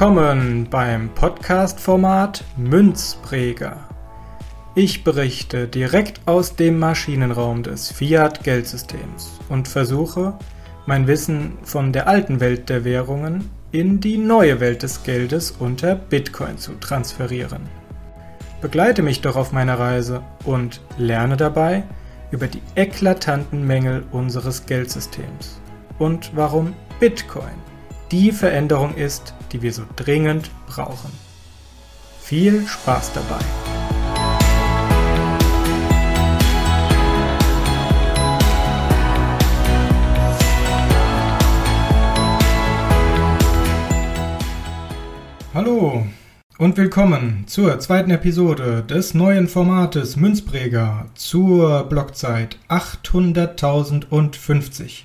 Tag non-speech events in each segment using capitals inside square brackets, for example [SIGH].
Willkommen beim Podcast-Format Münzpräger. Ich berichte direkt aus dem Maschinenraum des Fiat-Geldsystems und versuche, mein Wissen von der alten Welt der Währungen in die neue Welt des Geldes unter Bitcoin zu transferieren. Begleite mich doch auf meiner Reise und lerne dabei über die eklatanten Mängel unseres Geldsystems und warum Bitcoin die Veränderung ist, die wir so dringend brauchen. Viel Spaß dabei! Hallo und willkommen zur zweiten Episode des neuen Formates Münzpräger zur Blockzeit 800.050.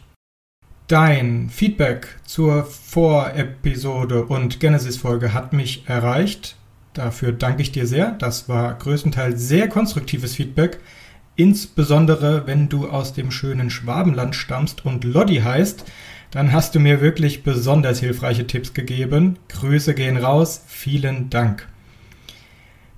Dein Feedback zur Vorepisode und Genesis-Folge hat mich erreicht. Dafür danke ich dir sehr. Das war größtenteils sehr konstruktives Feedback. Insbesondere wenn du aus dem schönen Schwabenland stammst und Loddy heißt, dann hast du mir wirklich besonders hilfreiche Tipps gegeben. Grüße gehen raus. Vielen Dank.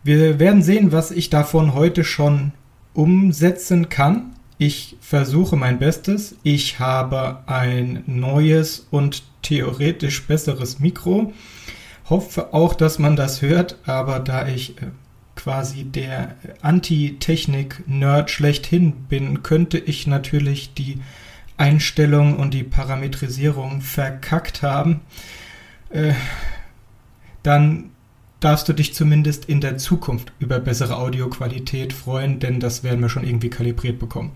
Wir werden sehen, was ich davon heute schon umsetzen kann. Ich versuche mein Bestes. Ich habe ein neues und theoretisch besseres Mikro. Hoffe auch, dass man das hört, aber da ich äh, quasi der Anti-Technik-Nerd schlechthin bin, könnte ich natürlich die Einstellung und die Parametrisierung verkackt haben. Äh, dann darfst du dich zumindest in der Zukunft über bessere Audioqualität freuen, denn das werden wir schon irgendwie kalibriert bekommen.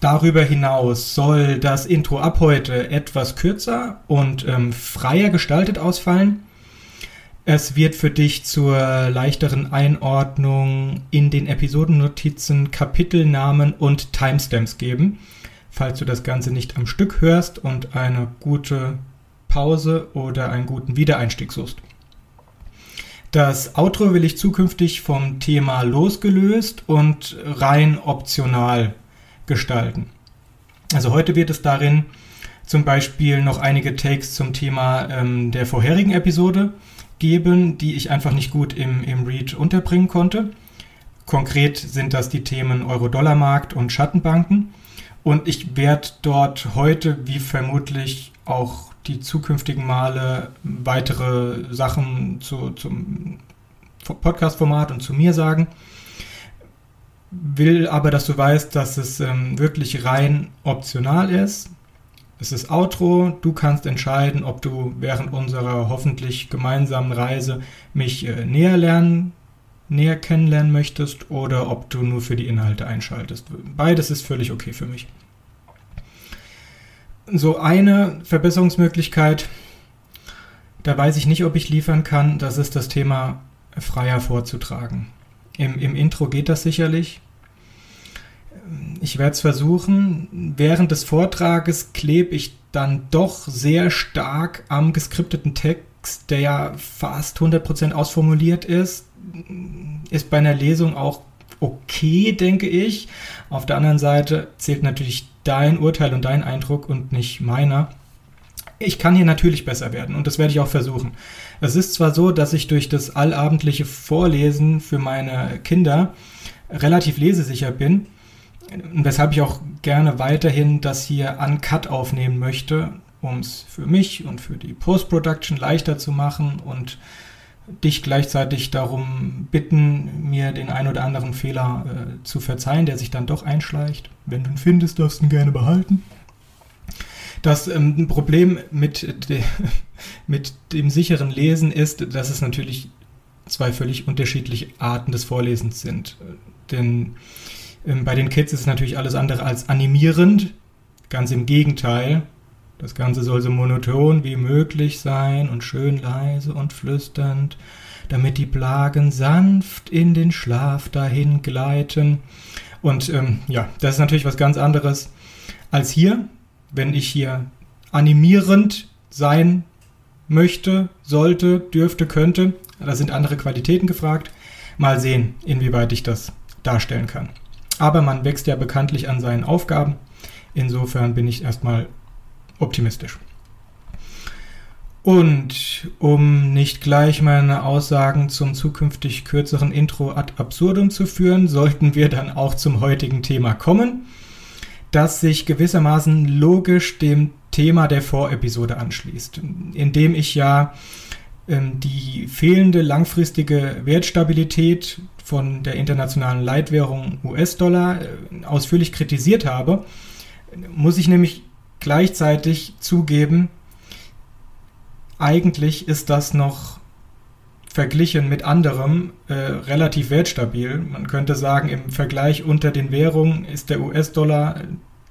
Darüber hinaus soll das Intro ab heute etwas kürzer und ähm, freier gestaltet ausfallen. Es wird für dich zur leichteren Einordnung in den Episodennotizen Kapitelnamen und Timestamps geben, falls du das Ganze nicht am Stück hörst und eine gute Pause oder einen guten Wiedereinstieg suchst. Das Outro will ich zukünftig vom Thema losgelöst und rein optional gestalten. Also heute wird es darin zum Beispiel noch einige Takes zum Thema ähm, der vorherigen Episode geben, die ich einfach nicht gut im, im Read unterbringen konnte. Konkret sind das die Themen Euro-Dollar-Markt und Schattenbanken. Und ich werde dort heute, wie vermutlich auch die zukünftigen Male weitere Sachen zu, zum Podcast-Format und zu mir sagen. Will aber, dass du weißt, dass es ähm, wirklich rein optional ist. Es ist Outro. Du kannst entscheiden, ob du während unserer hoffentlich gemeinsamen Reise mich äh, näher lernen, näher kennenlernen möchtest oder ob du nur für die Inhalte einschaltest. Beides ist völlig okay für mich. So eine Verbesserungsmöglichkeit, da weiß ich nicht, ob ich liefern kann, das ist das Thema freier vorzutragen. Im, Im Intro geht das sicherlich. Ich werde es versuchen. Während des Vortrages klebe ich dann doch sehr stark am geskripteten Text, der ja fast 100% ausformuliert ist. Ist bei einer Lesung auch okay, denke ich. Auf der anderen Seite zählt natürlich dein Urteil und dein Eindruck und nicht meiner. Ich kann hier natürlich besser werden und das werde ich auch versuchen. Es ist zwar so, dass ich durch das allabendliche Vorlesen für meine Kinder relativ lesesicher bin, weshalb ich auch gerne weiterhin das hier uncut aufnehmen möchte, um es für mich und für die Post-Production leichter zu machen und dich gleichzeitig darum bitten, mir den ein oder anderen Fehler äh, zu verzeihen, der sich dann doch einschleicht. Wenn du ihn findest, darfst du ihn gerne behalten. Das ähm, Problem mit, de, [LAUGHS] mit dem sicheren Lesen ist, dass es natürlich zwei völlig unterschiedliche Arten des Vorlesens sind. Denn ähm, bei den Kids ist es natürlich alles andere als animierend. Ganz im Gegenteil. Das Ganze soll so monoton wie möglich sein und schön leise und flüsternd, damit die Plagen sanft in den Schlaf dahin gleiten. Und ähm, ja, das ist natürlich was ganz anderes als hier, wenn ich hier animierend sein möchte, sollte, dürfte, könnte. Da sind andere Qualitäten gefragt. Mal sehen, inwieweit ich das darstellen kann. Aber man wächst ja bekanntlich an seinen Aufgaben. Insofern bin ich erstmal optimistisch. Und um nicht gleich meine Aussagen zum zukünftig kürzeren Intro ad absurdum zu führen, sollten wir dann auch zum heutigen Thema kommen, das sich gewissermaßen logisch dem Thema der Vorepisode anschließt, indem ich ja ähm, die fehlende langfristige Wertstabilität von der internationalen Leitwährung US-Dollar äh, ausführlich kritisiert habe, muss ich nämlich gleichzeitig zugeben, eigentlich ist das noch verglichen mit anderem äh, relativ wertstabil. Man könnte sagen, im Vergleich unter den Währungen ist der US-Dollar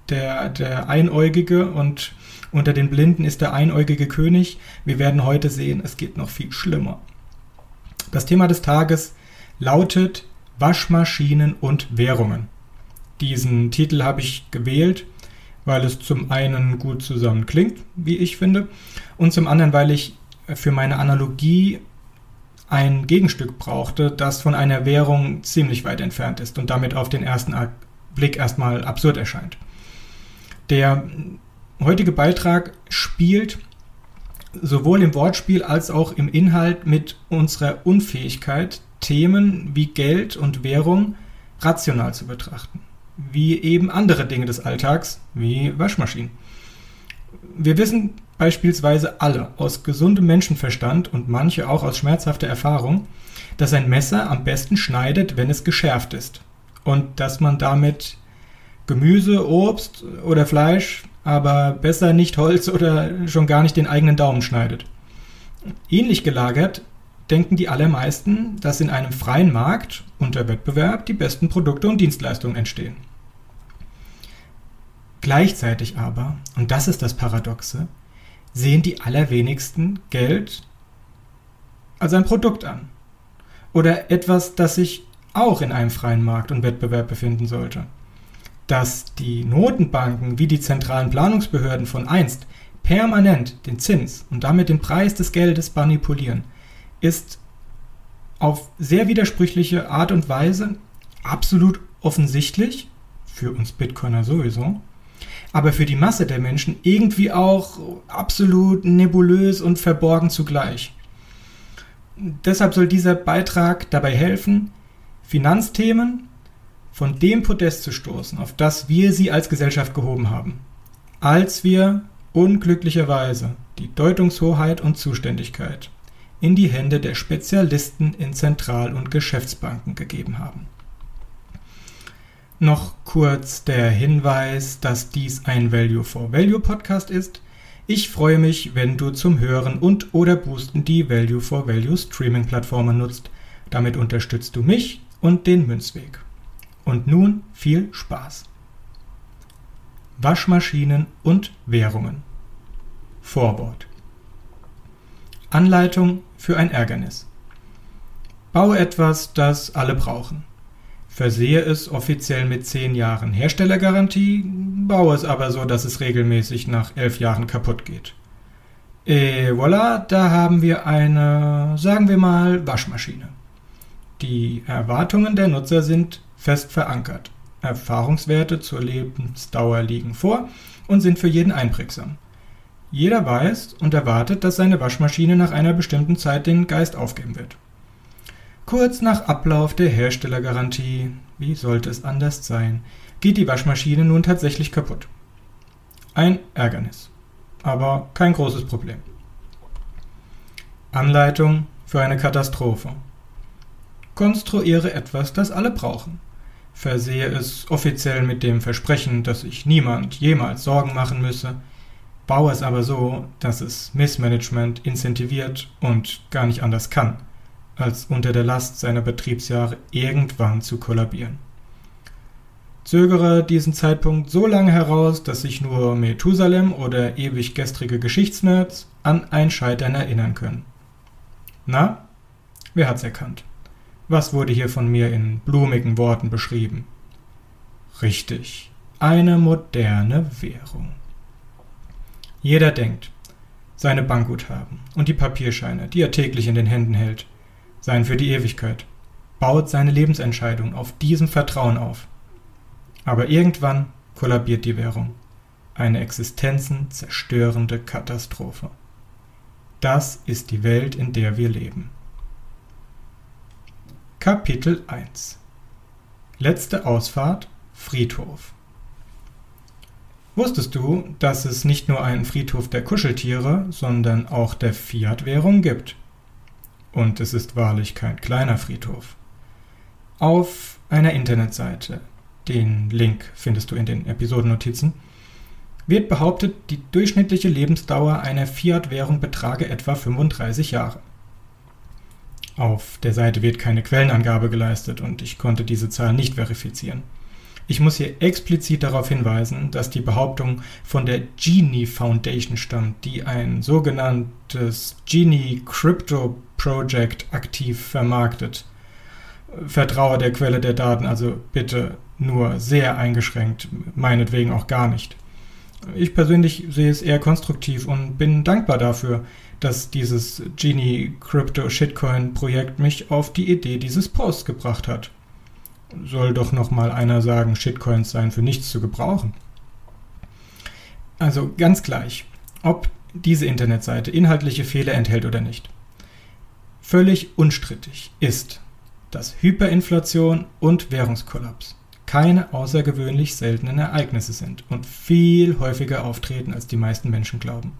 der, der Einäugige und unter den Blinden ist der einäugige König. Wir werden heute sehen, es geht noch viel schlimmer. Das Thema des Tages lautet Waschmaschinen und Währungen. Diesen Titel habe ich gewählt, weil es zum einen gut zusammen klingt, wie ich finde, und zum anderen, weil ich für meine Analogie ein Gegenstück brauchte, das von einer Währung ziemlich weit entfernt ist und damit auf den ersten Blick erstmal absurd erscheint. Der heutige Beitrag spielt sowohl im Wortspiel als auch im Inhalt mit unserer Unfähigkeit, Themen wie Geld und Währung rational zu betrachten, wie eben andere Dinge des Alltags, wie Waschmaschinen. Wir wissen beispielsweise alle aus gesundem Menschenverstand und manche auch aus schmerzhafter Erfahrung, dass ein Messer am besten schneidet, wenn es geschärft ist und dass man damit Gemüse, Obst oder Fleisch aber besser nicht Holz oder schon gar nicht den eigenen Daumen schneidet. Ähnlich gelagert denken die allermeisten, dass in einem freien Markt unter Wettbewerb die besten Produkte und Dienstleistungen entstehen. Gleichzeitig aber, und das ist das Paradoxe, sehen die allerwenigsten Geld als ein Produkt an. Oder etwas, das sich auch in einem freien Markt und Wettbewerb befinden sollte dass die Notenbanken wie die zentralen Planungsbehörden von einst permanent den Zins und damit den Preis des Geldes manipulieren, ist auf sehr widersprüchliche Art und Weise absolut offensichtlich, für uns Bitcoiner sowieso, aber für die Masse der Menschen irgendwie auch absolut nebulös und verborgen zugleich. Deshalb soll dieser Beitrag dabei helfen, Finanzthemen von dem Podest zu stoßen, auf das wir sie als Gesellschaft gehoben haben, als wir unglücklicherweise die Deutungshoheit und Zuständigkeit in die Hände der Spezialisten in Zentral- und Geschäftsbanken gegeben haben. Noch kurz der Hinweis, dass dies ein Value for Value Podcast ist. Ich freue mich, wenn du zum Hören und oder Boosten die Value for Value Streaming Plattformen nutzt. Damit unterstützt du mich und den Münzweg. Und nun viel Spaß. Waschmaschinen und Währungen. Vorwort. Anleitung für ein Ärgernis. Baue etwas, das alle brauchen. Versehe es offiziell mit 10 Jahren Herstellergarantie, baue es aber so, dass es regelmäßig nach 11 Jahren kaputt geht. Et voilà, da haben wir eine, sagen wir mal, Waschmaschine. Die Erwartungen der Nutzer sind fest verankert. Erfahrungswerte zur Lebensdauer liegen vor und sind für jeden einprägsam. Jeder weiß und erwartet, dass seine Waschmaschine nach einer bestimmten Zeit den Geist aufgeben wird. Kurz nach Ablauf der Herstellergarantie, wie sollte es anders sein, geht die Waschmaschine nun tatsächlich kaputt. Ein Ärgernis, aber kein großes Problem. Anleitung für eine Katastrophe. Konstruiere etwas, das alle brauchen versehe es offiziell mit dem Versprechen, dass sich niemand jemals Sorgen machen müsse, baue es aber so, dass es Missmanagement incentiviert und gar nicht anders kann, als unter der Last seiner Betriebsjahre irgendwann zu kollabieren. Zögere diesen Zeitpunkt so lange heraus, dass sich nur Methusalem oder ewig gestrige Geschichtsnerds an ein Scheitern erinnern können. Na, wer hat's erkannt? Was wurde hier von mir in blumigen Worten beschrieben? Richtig, eine moderne Währung. Jeder denkt, seine Bankguthaben und die Papierscheine, die er täglich in den Händen hält, seien für die Ewigkeit, baut seine Lebensentscheidung auf diesem Vertrauen auf. Aber irgendwann kollabiert die Währung. Eine existenzenzerstörende Katastrophe. Das ist die Welt, in der wir leben. Kapitel 1 Letzte Ausfahrt Friedhof Wusstest du, dass es nicht nur einen Friedhof der Kuscheltiere, sondern auch der Fiat-Währung gibt? Und es ist wahrlich kein kleiner Friedhof. Auf einer Internetseite, den Link findest du in den Episodennotizen, wird behauptet, die durchschnittliche Lebensdauer einer Fiat-Währung betrage etwa 35 Jahre. Auf der Seite wird keine Quellenangabe geleistet und ich konnte diese Zahl nicht verifizieren. Ich muss hier explizit darauf hinweisen, dass die Behauptung von der Genie Foundation stammt, die ein sogenanntes Genie Crypto Project aktiv vermarktet. Vertraue der Quelle der Daten also bitte nur sehr eingeschränkt, meinetwegen auch gar nicht. Ich persönlich sehe es eher konstruktiv und bin dankbar dafür, dass dieses Genie Crypto Shitcoin Projekt mich auf die Idee dieses Posts gebracht hat soll doch noch mal einer sagen, Shitcoins seien für nichts zu gebrauchen. Also ganz gleich, ob diese Internetseite inhaltliche Fehler enthält oder nicht. Völlig unstrittig ist, dass Hyperinflation und Währungskollaps keine außergewöhnlich seltenen Ereignisse sind und viel häufiger auftreten, als die meisten Menschen glauben.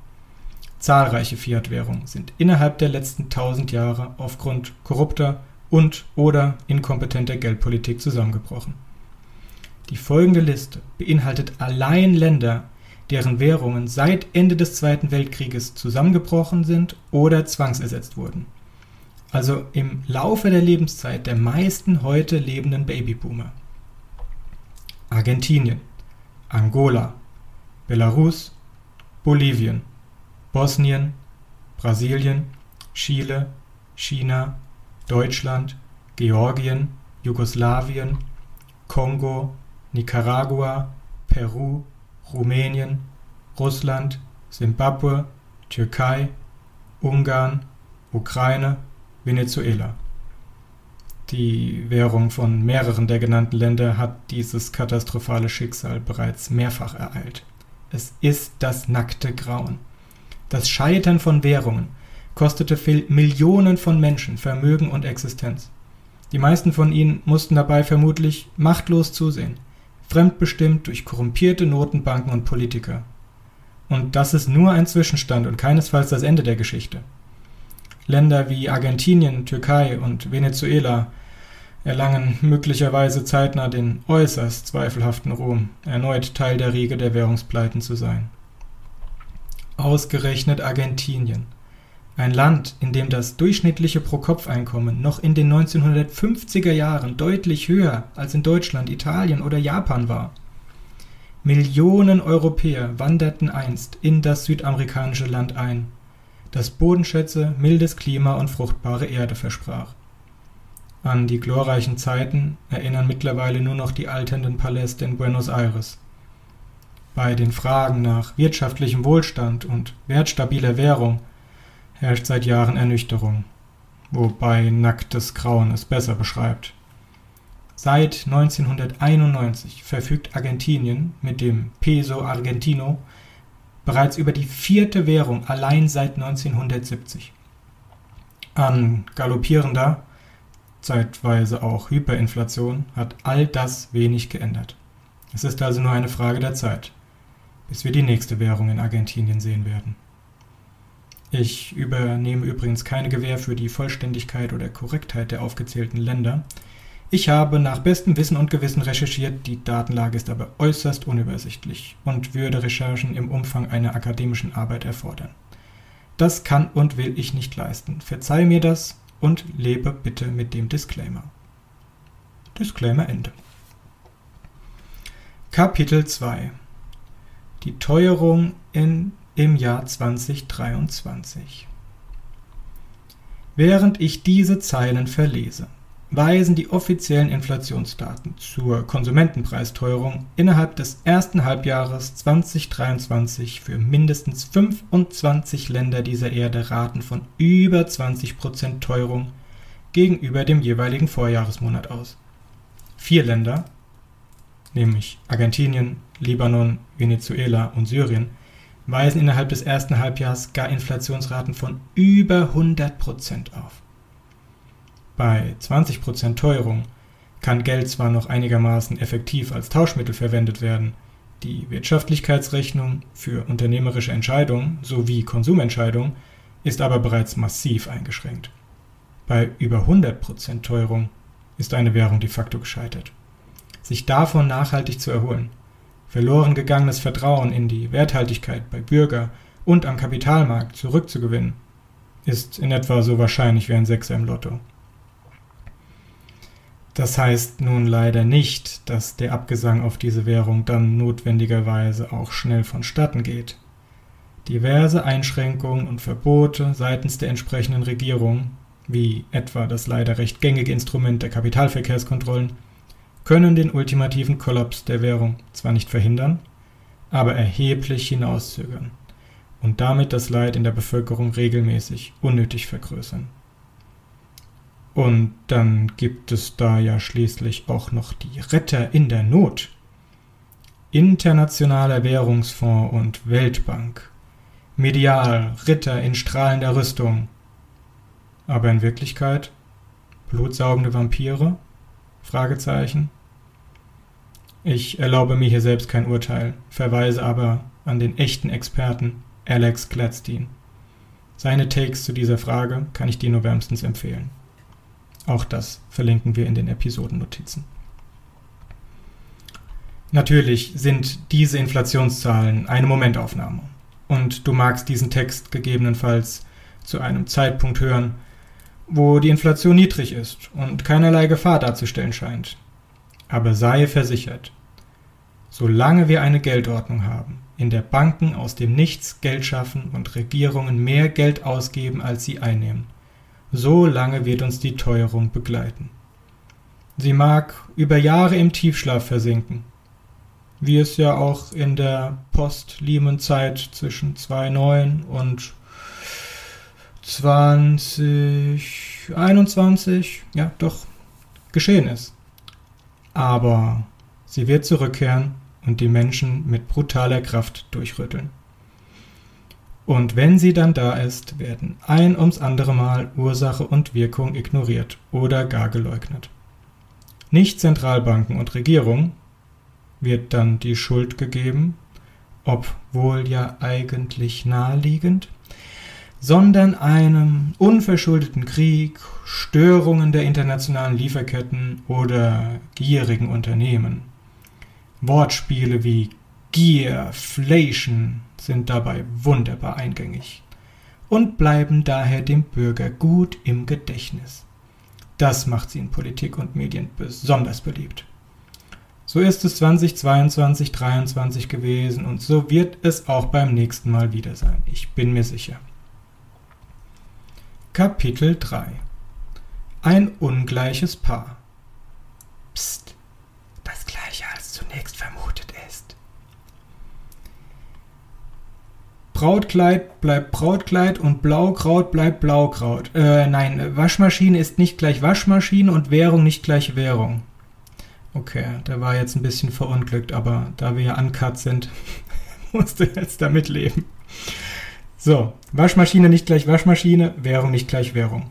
Zahlreiche Fiat-Währungen sind innerhalb der letzten tausend Jahre aufgrund korrupter und oder inkompetenter Geldpolitik zusammengebrochen. Die folgende Liste beinhaltet allein Länder, deren Währungen seit Ende des Zweiten Weltkrieges zusammengebrochen sind oder zwangsersetzt wurden. Also im Laufe der Lebenszeit der meisten heute lebenden Babyboomer. Argentinien, Angola, Belarus, Bolivien, Bosnien, Brasilien, Chile, China, Deutschland, Georgien, Jugoslawien, Kongo, Nicaragua, Peru, Rumänien, Russland, Simbabwe, Türkei, Ungarn, Ukraine, Venezuela. Die Währung von mehreren der genannten Länder hat dieses katastrophale Schicksal bereits mehrfach ereilt. Es ist das nackte Grauen. Das Scheitern von Währungen kostete Millionen von Menschen Vermögen und Existenz. Die meisten von ihnen mussten dabei vermutlich machtlos zusehen, fremdbestimmt durch korrumpierte Notenbanken und Politiker. Und das ist nur ein Zwischenstand und keinesfalls das Ende der Geschichte. Länder wie Argentinien, Türkei und Venezuela erlangen möglicherweise zeitnah den äußerst zweifelhaften Ruhm, erneut Teil der Riege der Währungspleiten zu sein. Ausgerechnet Argentinien, ein Land, in dem das durchschnittliche Pro-Kopf-Einkommen noch in den 1950er Jahren deutlich höher als in Deutschland, Italien oder Japan war. Millionen Europäer wanderten einst in das südamerikanische Land ein, das Bodenschätze, mildes Klima und fruchtbare Erde versprach. An die glorreichen Zeiten erinnern mittlerweile nur noch die alternden Paläste in Buenos Aires. Bei den Fragen nach wirtschaftlichem Wohlstand und wertstabiler Währung herrscht seit Jahren Ernüchterung, wobei nacktes Grauen es besser beschreibt. Seit 1991 verfügt Argentinien mit dem Peso Argentino bereits über die vierte Währung allein seit 1970. An galoppierender, zeitweise auch Hyperinflation hat all das wenig geändert. Es ist also nur eine Frage der Zeit, bis wir die nächste Währung in Argentinien sehen werden. Ich übernehme übrigens keine Gewähr für die Vollständigkeit oder Korrektheit der aufgezählten Länder. Ich habe nach bestem Wissen und Gewissen recherchiert, die Datenlage ist aber äußerst unübersichtlich und würde Recherchen im Umfang einer akademischen Arbeit erfordern. Das kann und will ich nicht leisten. Verzeih mir das und lebe bitte mit dem Disclaimer. Disclaimer Ende. Kapitel 2 Die Teuerung in im Jahr 2023. Während ich diese Zeilen verlese, weisen die offiziellen Inflationsdaten zur Konsumentenpreisteuerung innerhalb des ersten Halbjahres 2023 für mindestens 25 Länder dieser Erde Raten von über 20% Teuerung gegenüber dem jeweiligen Vorjahresmonat aus. Vier Länder, nämlich Argentinien, Libanon, Venezuela und Syrien, weisen innerhalb des ersten Halbjahres gar Inflationsraten von über 100% auf. Bei 20% Teuerung kann Geld zwar noch einigermaßen effektiv als Tauschmittel verwendet werden, die Wirtschaftlichkeitsrechnung für unternehmerische Entscheidungen sowie Konsumentscheidungen ist aber bereits massiv eingeschränkt. Bei über 100% Teuerung ist eine Währung de facto gescheitert. Sich davon nachhaltig zu erholen, verloren gegangenes Vertrauen in die Werthaltigkeit bei Bürger und am Kapitalmarkt zurückzugewinnen, ist in etwa so wahrscheinlich wie ein Sechser im Lotto. Das heißt nun leider nicht, dass der Abgesang auf diese Währung dann notwendigerweise auch schnell vonstatten geht. Diverse Einschränkungen und Verbote seitens der entsprechenden Regierung, wie etwa das leider recht gängige Instrument der Kapitalverkehrskontrollen, können den ultimativen Kollaps der Währung zwar nicht verhindern, aber erheblich hinauszögern und damit das Leid in der Bevölkerung regelmäßig unnötig vergrößern. Und dann gibt es da ja schließlich auch noch die Retter in der Not. Internationaler Währungsfonds und Weltbank. Medial, Ritter in strahlender Rüstung. Aber in Wirklichkeit blutsaugende Vampire? Fragezeichen. Ich erlaube mir hier selbst kein Urteil, verweise aber an den echten Experten Alex Gladstein. Seine Takes zu dieser Frage kann ich dir nur wärmstens empfehlen. Auch das verlinken wir in den Episodennotizen. Natürlich sind diese Inflationszahlen eine Momentaufnahme. Und du magst diesen Text gegebenenfalls zu einem Zeitpunkt hören, wo die Inflation niedrig ist und keinerlei Gefahr darzustellen scheint. Aber sei versichert, solange wir eine Geldordnung haben, in der Banken aus dem Nichts Geld schaffen und Regierungen mehr Geld ausgeben, als sie einnehmen, so lange wird uns die Teuerung begleiten. Sie mag über Jahre im Tiefschlaf versinken, wie es ja auch in der Post-Lehman-Zeit zwischen 2009 und 2021, ja doch, geschehen ist. Aber sie wird zurückkehren und die Menschen mit brutaler Kraft durchrütteln. Und wenn sie dann da ist, werden ein ums andere Mal Ursache und Wirkung ignoriert oder gar geleugnet. Nicht Zentralbanken und Regierung wird dann die Schuld gegeben, obwohl ja eigentlich naheliegend, sondern einem unverschuldeten Krieg, Störungen der internationalen Lieferketten oder gierigen Unternehmen. Wortspiele wie Gierflation sind dabei wunderbar eingängig und bleiben daher dem Bürger gut im Gedächtnis. Das macht sie in Politik und Medien besonders beliebt. So ist es 2022, 2023 gewesen und so wird es auch beim nächsten Mal wieder sein. Ich bin mir sicher. Kapitel 3 Ein ungleiches Paar. Psst, das gleiche als zunächst vermutet ist. Brautkleid bleibt Brautkleid und Blaukraut bleibt Blaukraut. Äh, nein, Waschmaschine ist nicht gleich Waschmaschine und Währung nicht gleich Währung. Okay, der war jetzt ein bisschen verunglückt, aber da wir ja uncut sind, [LAUGHS] musste jetzt damit leben. So, Waschmaschine nicht gleich Waschmaschine, Währung nicht gleich Währung.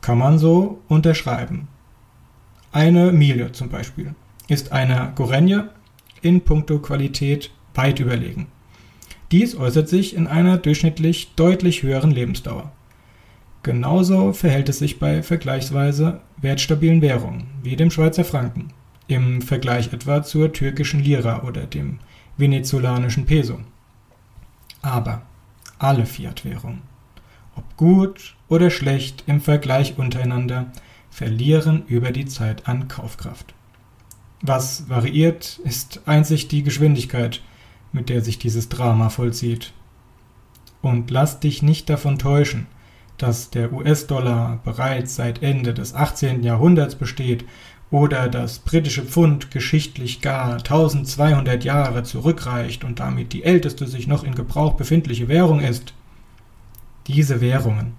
Kann man so unterschreiben. Eine Miele zum Beispiel ist einer Gorenje in puncto Qualität weit überlegen. Dies äußert sich in einer durchschnittlich deutlich höheren Lebensdauer. Genauso verhält es sich bei vergleichsweise wertstabilen Währungen, wie dem Schweizer Franken, im Vergleich etwa zur türkischen Lira oder dem venezolanischen Peso. Aber alle Fiat-Währungen, ob gut oder schlecht im Vergleich untereinander, verlieren über die Zeit an Kaufkraft. Was variiert, ist einzig die Geschwindigkeit, mit der sich dieses Drama vollzieht. Und lass dich nicht davon täuschen, dass der US-Dollar bereits seit Ende des 18. Jahrhunderts besteht oder das britische Pfund geschichtlich gar 1200 Jahre zurückreicht und damit die älteste sich noch in Gebrauch befindliche Währung ist. Diese Währungen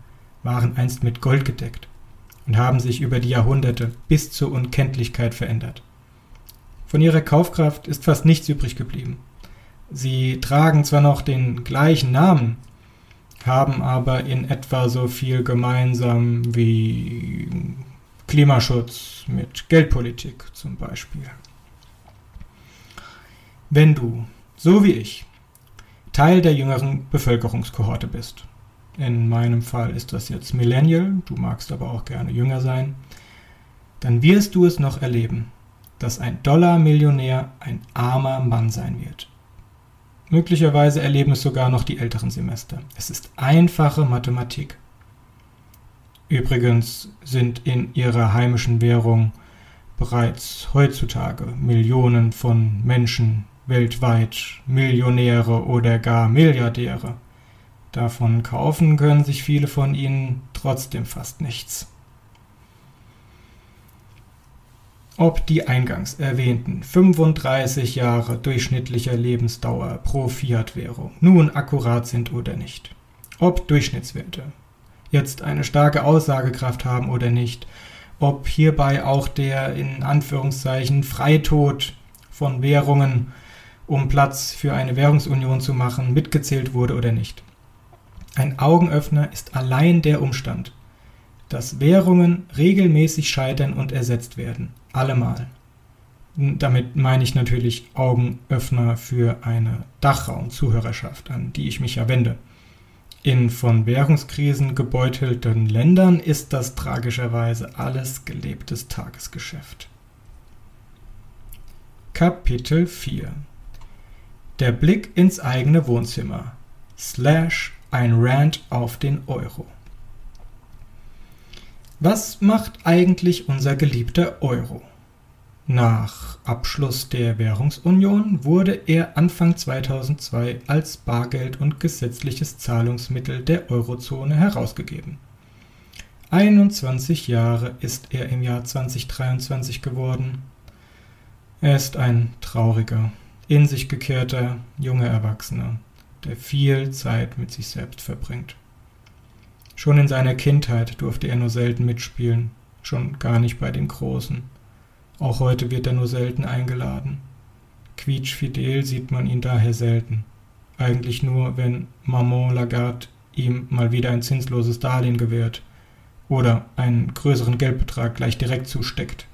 waren einst mit Gold gedeckt und haben sich über die Jahrhunderte bis zur Unkenntlichkeit verändert. Von ihrer Kaufkraft ist fast nichts übrig geblieben Sie tragen zwar noch den gleichen Namen, haben aber in etwa so viel gemeinsam wie Klimaschutz mit Geldpolitik zum Beispiel. Wenn du, so wie ich, Teil der jüngeren Bevölkerungskohorte bist, in meinem Fall ist das jetzt Millennial, du magst aber auch gerne jünger sein, dann wirst du es noch erleben, dass ein Dollar-Millionär ein armer Mann sein wird. Möglicherweise erleben es sogar noch die älteren Semester. Es ist einfache Mathematik. Übrigens sind in ihrer heimischen Währung bereits heutzutage Millionen von Menschen weltweit Millionäre oder gar Milliardäre. Davon kaufen können sich viele von ihnen trotzdem fast nichts. Ob die eingangs erwähnten 35 Jahre durchschnittlicher Lebensdauer pro Fiat-Währung nun akkurat sind oder nicht. Ob Durchschnittswerte jetzt eine starke Aussagekraft haben oder nicht. Ob hierbei auch der in Anführungszeichen Freitod von Währungen, um Platz für eine Währungsunion zu machen, mitgezählt wurde oder nicht. Ein Augenöffner ist allein der Umstand, dass Währungen regelmäßig scheitern und ersetzt werden. Allemal. Damit meine ich natürlich Augenöffner für eine Dachraum-Zuhörerschaft, an die ich mich ja wende. In von Währungskrisen gebeutelten Ländern ist das tragischerweise alles gelebtes Tagesgeschäft. Kapitel 4 Der Blick ins eigene Wohnzimmer slash ein Rant auf den Euro. Was macht eigentlich unser geliebter Euro? Nach Abschluss der Währungsunion wurde er Anfang 2002 als Bargeld und gesetzliches Zahlungsmittel der Eurozone herausgegeben. 21 Jahre ist er im Jahr 2023 geworden. Er ist ein trauriger, in sich gekehrter, junger Erwachsener, der viel Zeit mit sich selbst verbringt. Schon in seiner Kindheit durfte er nur selten mitspielen, schon gar nicht bei den Großen. Auch heute wird er nur selten eingeladen. Quietschfidel sieht man ihn daher selten. Eigentlich nur, wenn Maman Lagarde ihm mal wieder ein zinsloses Darlehen gewährt oder einen größeren Geldbetrag gleich direkt zusteckt.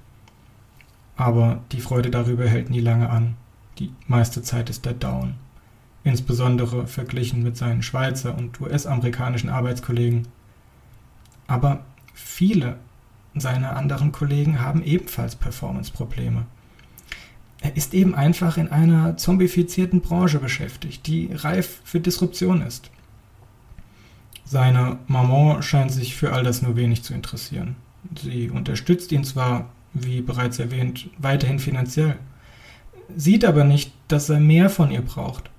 Aber die Freude darüber hält nie lange an. Die meiste Zeit ist er down insbesondere verglichen mit seinen Schweizer und US-amerikanischen Arbeitskollegen. Aber viele seiner anderen Kollegen haben ebenfalls Performance-Probleme. Er ist eben einfach in einer zombifizierten Branche beschäftigt, die reif für Disruption ist. Seine Maman scheint sich für all das nur wenig zu interessieren. Sie unterstützt ihn zwar, wie bereits erwähnt, weiterhin finanziell, sieht aber nicht, dass er mehr von ihr braucht.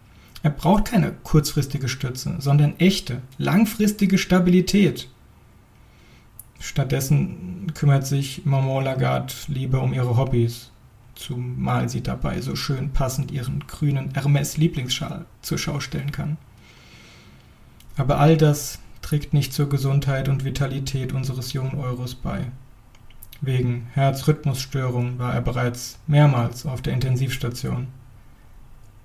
Er braucht keine kurzfristige Stütze, sondern echte, langfristige Stabilität. Stattdessen kümmert sich Maman Lagarde lieber um ihre Hobbys, zumal sie dabei so schön passend ihren grünen Hermes-Lieblingsschal zur Schau stellen kann. Aber all das trägt nicht zur Gesundheit und Vitalität unseres jungen Euros bei. Wegen Herzrhythmusstörungen war er bereits mehrmals auf der Intensivstation.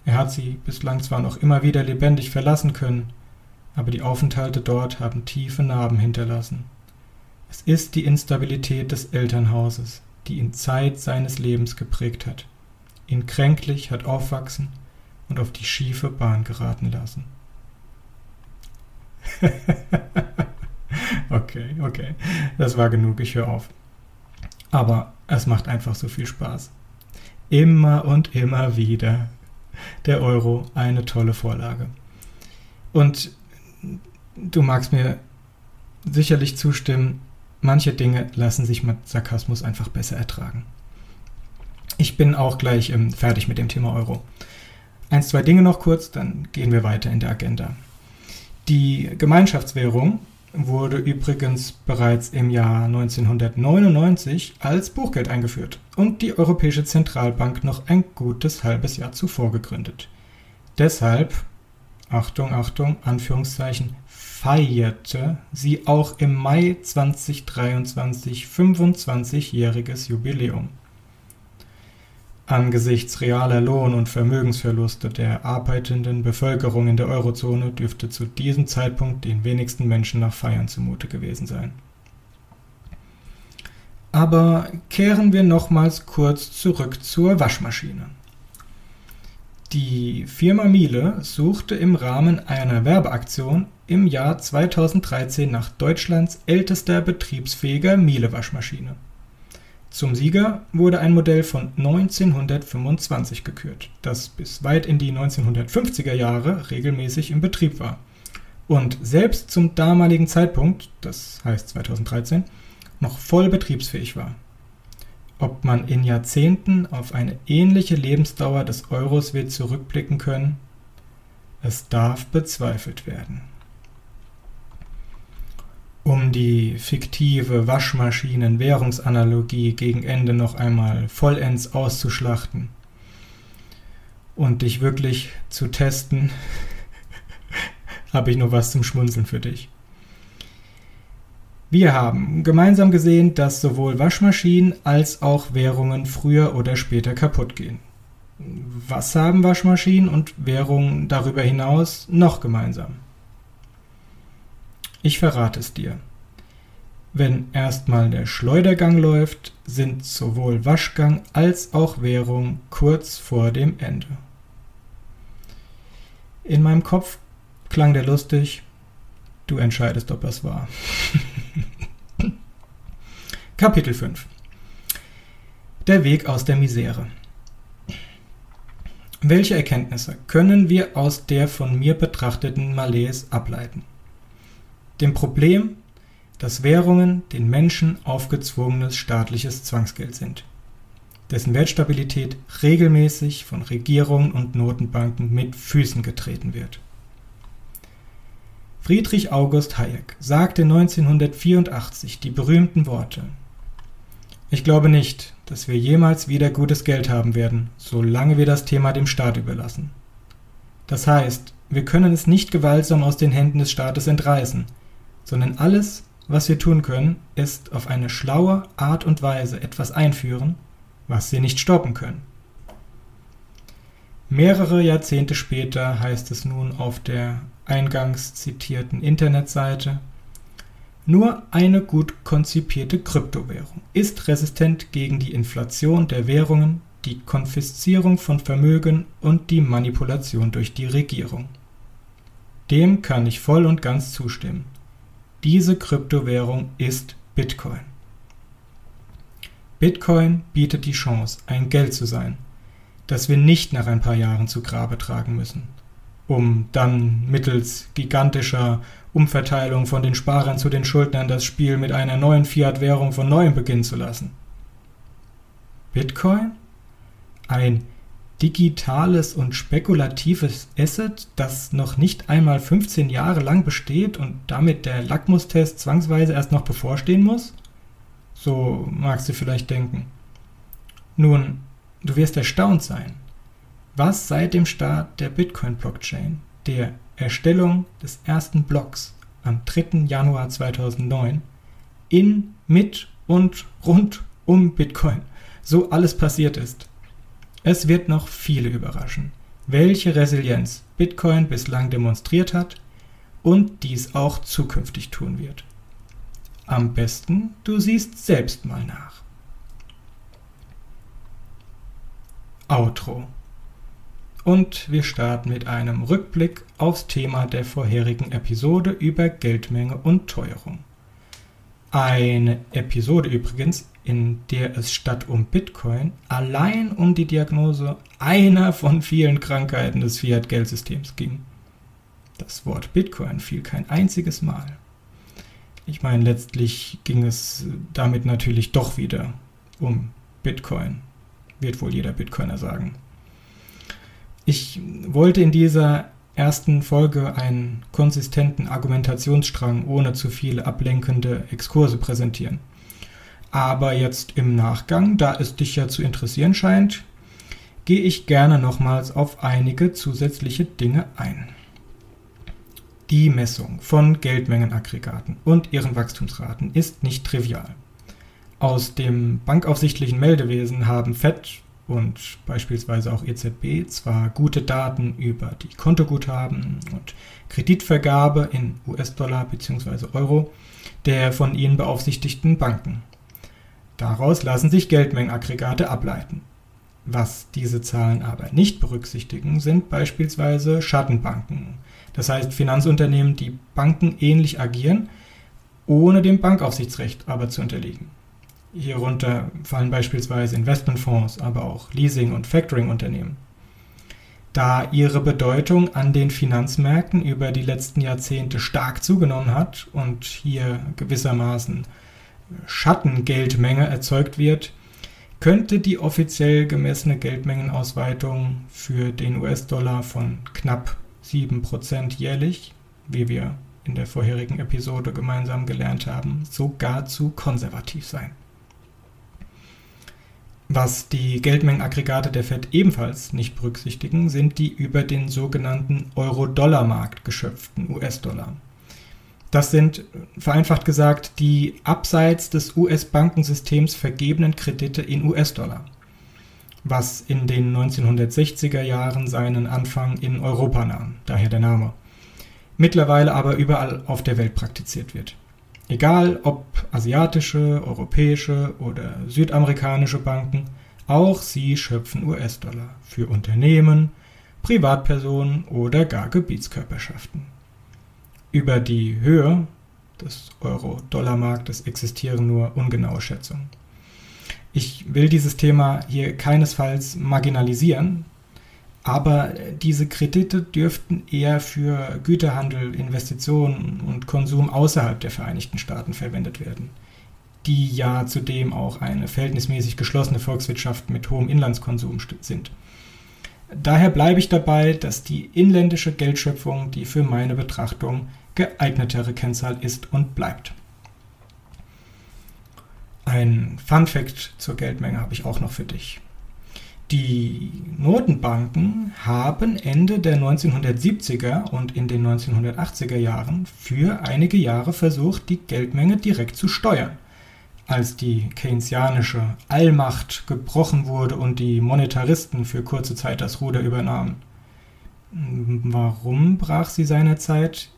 Er hat sie bislang zwar noch immer wieder lebendig verlassen können, aber die Aufenthalte dort haben tiefe Narben hinterlassen. Es ist die Instabilität des Elternhauses, die ihn Zeit seines Lebens geprägt hat, ihn kränklich hat aufwachsen und auf die schiefe Bahn geraten lassen. [LAUGHS] okay, okay, das war genug, ich höre auf. Aber es macht einfach so viel Spaß. Immer und immer wieder der Euro eine tolle Vorlage. Und du magst mir sicherlich zustimmen, manche Dinge lassen sich mit Sarkasmus einfach besser ertragen. Ich bin auch gleich ähm, fertig mit dem Thema Euro. Eins, zwei Dinge noch kurz, dann gehen wir weiter in der Agenda. Die Gemeinschaftswährung wurde übrigens bereits im Jahr 1999 als Buchgeld eingeführt und die Europäische Zentralbank noch ein gutes halbes Jahr zuvor gegründet. Deshalb, Achtung, Achtung, Anführungszeichen, feierte sie auch im Mai 2023 25-jähriges Jubiläum. Angesichts realer Lohn- und Vermögensverluste der arbeitenden Bevölkerung in der Eurozone dürfte zu diesem Zeitpunkt den wenigsten Menschen nach Feiern zumute gewesen sein. Aber kehren wir nochmals kurz zurück zur Waschmaschine. Die Firma Miele suchte im Rahmen einer Werbeaktion im Jahr 2013 nach Deutschlands ältester betriebsfähiger Miele-Waschmaschine. Zum Sieger wurde ein Modell von 1925 gekürt, das bis weit in die 1950er Jahre regelmäßig im Betrieb war und selbst zum damaligen Zeitpunkt, das heißt 2013, noch voll betriebsfähig war. Ob man in Jahrzehnten auf eine ähnliche Lebensdauer des Euros wird zurückblicken können, es darf bezweifelt werden. Um die fiktive Waschmaschinen-Währungsanalogie gegen Ende noch einmal vollends auszuschlachten und dich wirklich zu testen, [LAUGHS] habe ich noch was zum Schmunzeln für dich. Wir haben gemeinsam gesehen, dass sowohl Waschmaschinen als auch Währungen früher oder später kaputt gehen. Was haben Waschmaschinen und Währungen darüber hinaus noch gemeinsam? Ich verrate es dir. Wenn erstmal der Schleudergang läuft, sind sowohl Waschgang als auch Währung kurz vor dem Ende. In meinem Kopf klang der lustig. Du entscheidest, ob es war. [LAUGHS] Kapitel 5 Der Weg aus der Misere. Welche Erkenntnisse können wir aus der von mir betrachteten Malaise ableiten? dem Problem, dass Währungen den Menschen aufgezwungenes staatliches Zwangsgeld sind, dessen Wertstabilität regelmäßig von Regierungen und Notenbanken mit Füßen getreten wird. Friedrich August Hayek sagte 1984 die berühmten Worte Ich glaube nicht, dass wir jemals wieder gutes Geld haben werden, solange wir das Thema dem Staat überlassen. Das heißt, wir können es nicht gewaltsam aus den Händen des Staates entreißen, sondern alles, was wir tun können, ist auf eine schlaue Art und Weise etwas einführen, was sie nicht stoppen können. Mehrere Jahrzehnte später heißt es nun auf der eingangs zitierten Internetseite, nur eine gut konzipierte Kryptowährung ist resistent gegen die Inflation der Währungen, die Konfiszierung von Vermögen und die Manipulation durch die Regierung. Dem kann ich voll und ganz zustimmen. Diese Kryptowährung ist Bitcoin. Bitcoin bietet die Chance, ein Geld zu sein, das wir nicht nach ein paar Jahren zu Grabe tragen müssen, um dann mittels gigantischer Umverteilung von den Sparern zu den Schuldnern das Spiel mit einer neuen Fiat-Währung von neuem beginnen zu lassen. Bitcoin? Ein digitales und spekulatives Asset, das noch nicht einmal 15 Jahre lang besteht und damit der Lackmustest zwangsweise erst noch bevorstehen muss? So magst du vielleicht denken. Nun, du wirst erstaunt sein, was seit dem Start der Bitcoin-Blockchain, der Erstellung des ersten Blocks am 3. Januar 2009, in, mit und rund um Bitcoin so alles passiert ist. Es wird noch viele überraschen, welche Resilienz Bitcoin bislang demonstriert hat und dies auch zukünftig tun wird. Am besten, du siehst selbst mal nach. Outro. Und wir starten mit einem Rückblick aufs Thema der vorherigen Episode über Geldmenge und Teuerung. Eine Episode übrigens, in der es statt um Bitcoin allein um die Diagnose einer von vielen Krankheiten des Fiat-Geldsystems ging. Das Wort Bitcoin fiel kein einziges Mal. Ich meine, letztlich ging es damit natürlich doch wieder um Bitcoin. Wird wohl jeder Bitcoiner sagen. Ich wollte in dieser ersten Folge einen konsistenten Argumentationsstrang ohne zu viele ablenkende Exkurse präsentieren. Aber jetzt im Nachgang, da es dich ja zu interessieren scheint, gehe ich gerne nochmals auf einige zusätzliche Dinge ein. Die Messung von Geldmengenaggregaten und ihren Wachstumsraten ist nicht trivial. Aus dem bankaufsichtlichen Meldewesen haben FED und beispielsweise auch EZB zwar gute Daten über die Kontoguthaben und Kreditvergabe in US-Dollar bzw. Euro der von ihnen beaufsichtigten Banken. Daraus lassen sich Geldmengenaggregate ableiten. Was diese Zahlen aber nicht berücksichtigen, sind beispielsweise Schattenbanken, das heißt Finanzunternehmen, die bankenähnlich agieren, ohne dem Bankaufsichtsrecht aber zu unterliegen. Hierunter fallen beispielsweise Investmentfonds, aber auch Leasing- und Factoring-Unternehmen. Da ihre Bedeutung an den Finanzmärkten über die letzten Jahrzehnte stark zugenommen hat und hier gewissermaßen Schattengeldmenge erzeugt wird, könnte die offiziell gemessene Geldmengenausweitung für den US-Dollar von knapp 7% jährlich, wie wir in der vorherigen Episode gemeinsam gelernt haben, sogar zu konservativ sein. Was die Geldmengenaggregate der Fed ebenfalls nicht berücksichtigen, sind die über den sogenannten Euro-Dollar-Markt geschöpften US-Dollar. Das sind vereinfacht gesagt die abseits des US-Bankensystems vergebenen Kredite in US-Dollar, was in den 1960er Jahren seinen Anfang in Europa nahm, daher der Name. Mittlerweile aber überall auf der Welt praktiziert wird. Egal ob asiatische, europäische oder südamerikanische Banken, auch sie schöpfen US-Dollar für Unternehmen, Privatpersonen oder gar Gebietskörperschaften. Über die Höhe des Euro-Dollar-Marktes existieren nur ungenaue Schätzungen. Ich will dieses Thema hier keinesfalls marginalisieren, aber diese Kredite dürften eher für Güterhandel, Investitionen und Konsum außerhalb der Vereinigten Staaten verwendet werden, die ja zudem auch eine verhältnismäßig geschlossene Volkswirtschaft mit hohem Inlandskonsum sind. Daher bleibe ich dabei, dass die inländische Geldschöpfung die für meine Betrachtung geeignetere Kennzahl ist und bleibt. Ein Fun Fact zur Geldmenge habe ich auch noch für dich. Die Notenbanken haben Ende der 1970er und in den 1980er Jahren für einige Jahre versucht, die Geldmenge direkt zu steuern. Als die keynesianische Allmacht gebrochen wurde und die Monetaristen für kurze Zeit das Ruder übernahmen. Warum brach sie seinerzeit?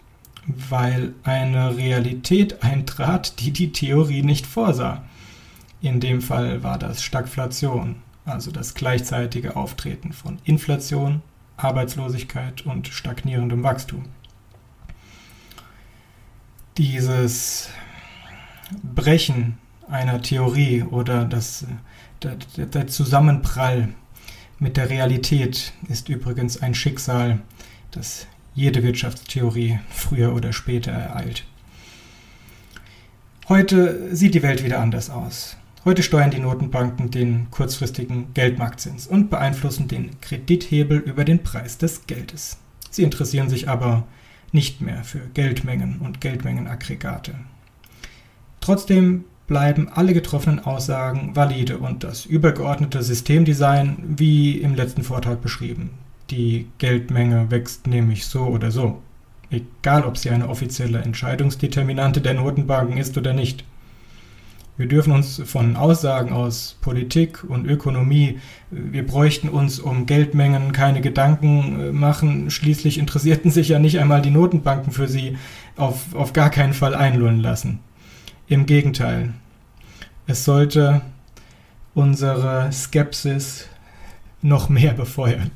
Weil eine Realität eintrat, die die Theorie nicht vorsah. In dem Fall war das Stagflation also das gleichzeitige Auftreten von Inflation, Arbeitslosigkeit und stagnierendem Wachstum. Dieses Brechen einer Theorie oder das, der, der Zusammenprall mit der Realität ist übrigens ein Schicksal, das jede Wirtschaftstheorie früher oder später ereilt. Heute sieht die Welt wieder anders aus. Heute steuern die Notenbanken den kurzfristigen Geldmarktzins und beeinflussen den Kredithebel über den Preis des Geldes. Sie interessieren sich aber nicht mehr für Geldmengen und Geldmengenaggregate. Trotzdem bleiben alle getroffenen Aussagen valide und das übergeordnete Systemdesign wie im letzten Vortrag beschrieben. Die Geldmenge wächst nämlich so oder so, egal ob sie eine offizielle Entscheidungsdeterminante der Notenbanken ist oder nicht. Wir dürfen uns von Aussagen aus Politik und Ökonomie, wir bräuchten uns um Geldmengen keine Gedanken äh, machen. Schließlich interessierten sich ja nicht einmal die Notenbanken für sie, auf, auf gar keinen Fall einlullen lassen. Im Gegenteil, es sollte unsere Skepsis noch mehr befeuern.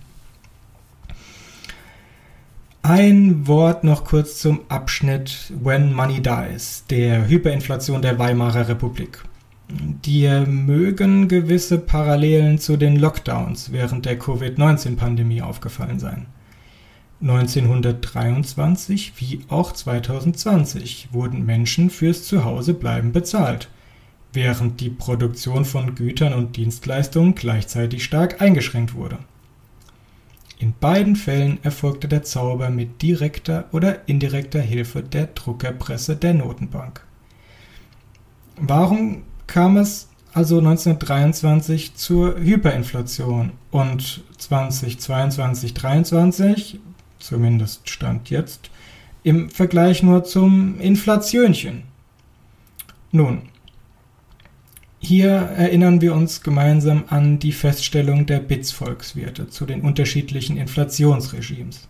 Ein Wort noch kurz zum Abschnitt When Money Dies, der Hyperinflation der Weimarer Republik. Dir mögen gewisse Parallelen zu den Lockdowns während der Covid-19-Pandemie aufgefallen sein. 1923 wie auch 2020 wurden Menschen fürs Zuhausebleiben bezahlt, während die Produktion von Gütern und Dienstleistungen gleichzeitig stark eingeschränkt wurde. In beiden Fällen erfolgte der Zauber mit direkter oder indirekter Hilfe der Druckerpresse der Notenbank. Warum kam es also 1923 zur Hyperinflation und 2022 2023 zumindest stand jetzt, im Vergleich nur zum Inflationchen? Nun, Hier erinnern wir uns gemeinsam an die Feststellung der BITS-Volkswirte zu den unterschiedlichen Inflationsregimes.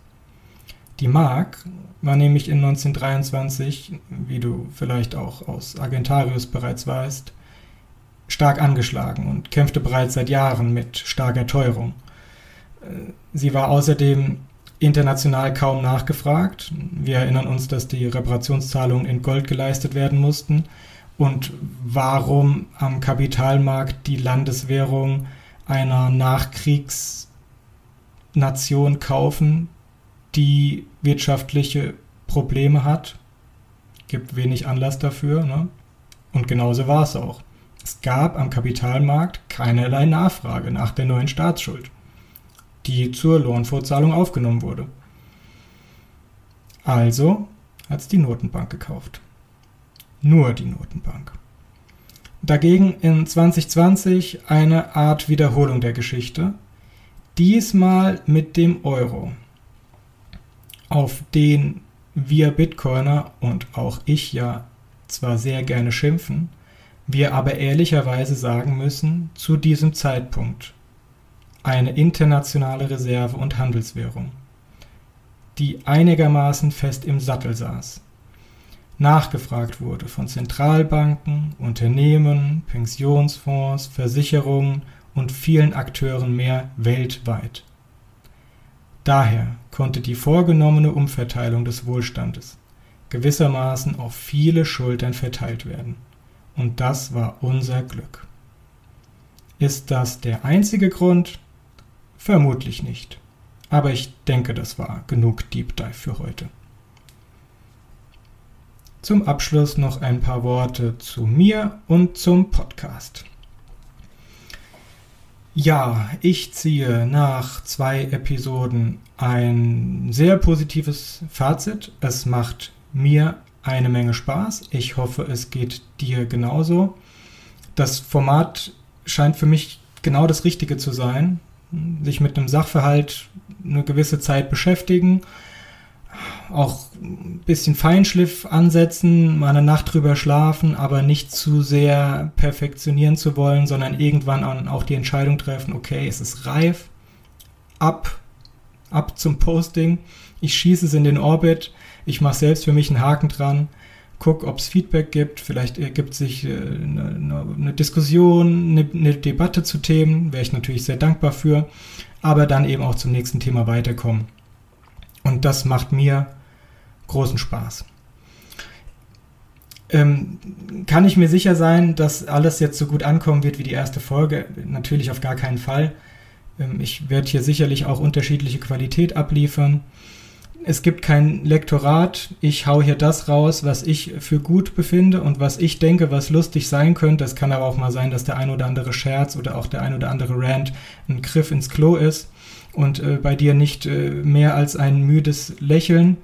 Die Mark war nämlich in 1923, wie du vielleicht auch aus Argentarius bereits weißt, stark angeschlagen und kämpfte bereits seit Jahren mit starker Teuerung. Sie war außerdem international kaum nachgefragt. Wir erinnern uns, dass die Reparationszahlungen in Gold geleistet werden mussten. Und warum am Kapitalmarkt die Landeswährung einer Nachkriegsnation kaufen, die wirtschaftliche Probleme hat? Gibt wenig Anlass dafür. Ne? Und genauso war es auch. Es gab am Kapitalmarkt keinerlei Nachfrage nach der neuen Staatsschuld die zur Lohnfortzahlung aufgenommen wurde. Also hat es die Notenbank gekauft. Nur die Notenbank. Dagegen in 2020 eine Art Wiederholung der Geschichte, diesmal mit dem Euro, auf den wir Bitcoiner und auch ich ja zwar sehr gerne schimpfen, wir aber ehrlicherweise sagen müssen, zu diesem Zeitpunkt eine internationale Reserve und Handelswährung, die einigermaßen fest im Sattel saß, nachgefragt wurde von Zentralbanken, Unternehmen, Pensionsfonds, Versicherungen und vielen Akteuren mehr weltweit. Daher konnte die vorgenommene Umverteilung des Wohlstandes gewissermaßen auf viele Schultern verteilt werden. Und das war unser Glück. Ist das der einzige Grund? Vermutlich nicht. Aber ich denke, das war genug Deep Dive für heute. Zum Abschluss noch ein paar Worte zu mir und zum Podcast. Ja, ich ziehe nach zwei Episoden ein sehr positives Fazit. Es macht mir eine Menge Spaß. Ich hoffe, es geht dir genauso. Das Format scheint für mich genau das Richtige zu sein sich mit einem Sachverhalt eine gewisse Zeit beschäftigen, auch ein bisschen Feinschliff ansetzen, mal eine Nacht drüber schlafen, aber nicht zu sehr perfektionieren zu wollen, sondern irgendwann auch die Entscheidung treffen, okay, es ist reif, ab, ab zum Posting, ich schieße es in den Orbit, ich mache selbst für mich einen Haken dran, guck, ob es Feedback gibt, vielleicht ergibt sich äh, eine, eine Diskussion, eine, eine, Debatte zu Themen, wäre ich natürlich sehr dankbar für, aber dann eben auch zum nächsten Thema weiterkommen. Das macht mir großen Spaß. Ähm, kann ich mir sicher sein, dass alles jetzt so gut ankommen wird wie die erste Folge? Natürlich auf gar keinen Fall. Ähm, ich werde hier sicherlich auch unterschiedliche Qualität abliefern es gibt kein Lektorat. Ich hau hier das raus, was ich für gut befinde und was ich denke, was lustig sein könnte. Es kann aber auch mal sein, dass der ein oder andere Scherz oder auch der ein oder andere Rant ein Griff ins Klo ist und äh, bei dir nicht äh, mehr als ein müdes Lächeln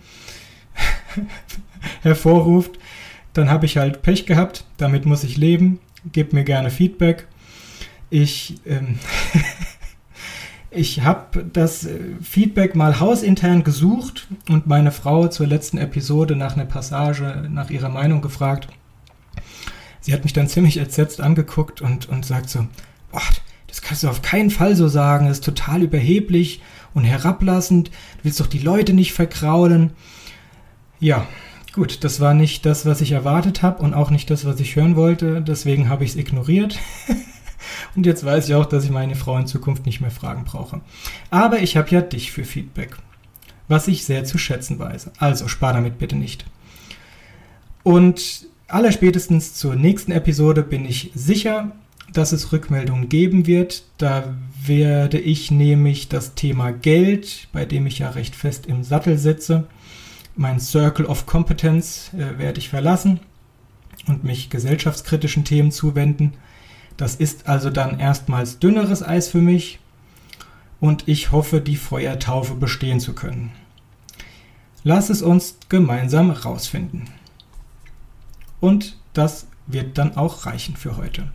[LAUGHS] hervorruft. Dann habe ich halt Pech gehabt. Damit muss ich leben. Gib mir gerne Feedback. Ich ähm [LAUGHS] Ich habe das äh, Feedback mal hausintern gesucht und meine Frau zur letzten Episode nach einer Passage nach ihrer Meinung gefragt. Sie hat mich dann ziemlich entsetzt angeguckt und, und sagt so, boah, das kannst du auf keinen Fall so sagen, das ist total überheblich und herablassend, du willst doch die Leute nicht verkraulen. Ja, gut, das war nicht das, was ich erwartet habe und auch nicht das, was ich hören wollte, deswegen habe ich es ignoriert. [LAUGHS] Und jetzt weiß ich auch, dass ich meine Frau in Zukunft nicht mehr fragen brauche. Aber ich habe ja dich für Feedback, was ich sehr zu schätzen weiß. Also spar damit bitte nicht. Und allerspätestens zur nächsten Episode bin ich sicher, dass es Rückmeldungen geben wird. Da werde ich nämlich das Thema Geld, bei dem ich ja recht fest im Sattel sitze, mein Circle of Competence äh, werde ich verlassen und mich gesellschaftskritischen Themen zuwenden. Das ist also dann erstmals dünneres Eis für mich und ich hoffe, die Feuertaufe bestehen zu können. Lass es uns gemeinsam rausfinden. Und das wird dann auch reichen für heute.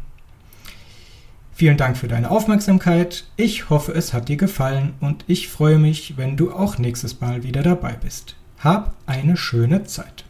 Vielen Dank für deine Aufmerksamkeit. Ich hoffe, es hat dir gefallen und ich freue mich, wenn du auch nächstes Mal wieder dabei bist. Hab eine schöne Zeit.